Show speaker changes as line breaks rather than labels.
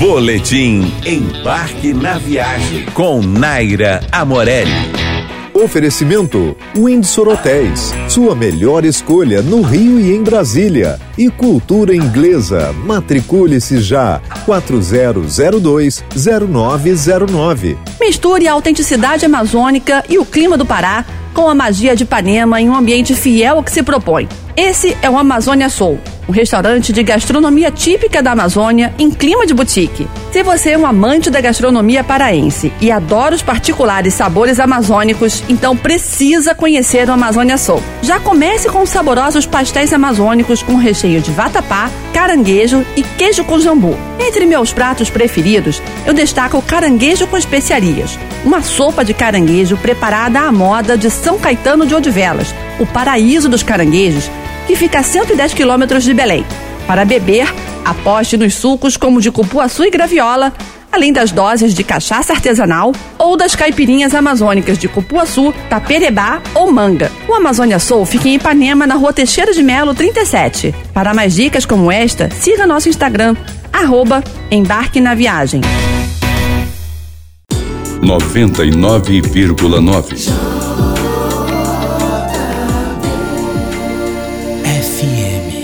Boletim Embarque na Viagem com Naira Amorelli.
Oferecimento Windsor Hotéis, sua melhor escolha no Rio e em Brasília. E Cultura Inglesa, matricule-se já, 4002-0909.
Misture a autenticidade amazônica e o clima do Pará com a magia de Ipanema em um ambiente fiel ao que se propõe. Esse é o Amazônia Soul um restaurante de gastronomia típica da Amazônia em clima de boutique. Se você é um amante da gastronomia paraense e adora os particulares sabores amazônicos, então precisa conhecer o Amazônia Soul. Já comece com os saborosos pastéis amazônicos com recheio de vatapá, caranguejo e queijo com jambu. Entre meus pratos preferidos, eu destaco o caranguejo com especiarias, uma sopa de caranguejo preparada à moda de São Caetano de Odivelas, o paraíso dos caranguejos, fica a 110 quilômetros de Belém. Para beber, aposte nos sucos como de cupuaçu e graviola, além das doses de cachaça artesanal ou das caipirinhas amazônicas de cupuaçu, taperebá ou manga. O Amazônia Soul fica em Ipanema, na rua Teixeira de Melo 37. Para mais dicas como esta, siga nosso Instagram, arroba Embarque na Viagem.
99,9 FM.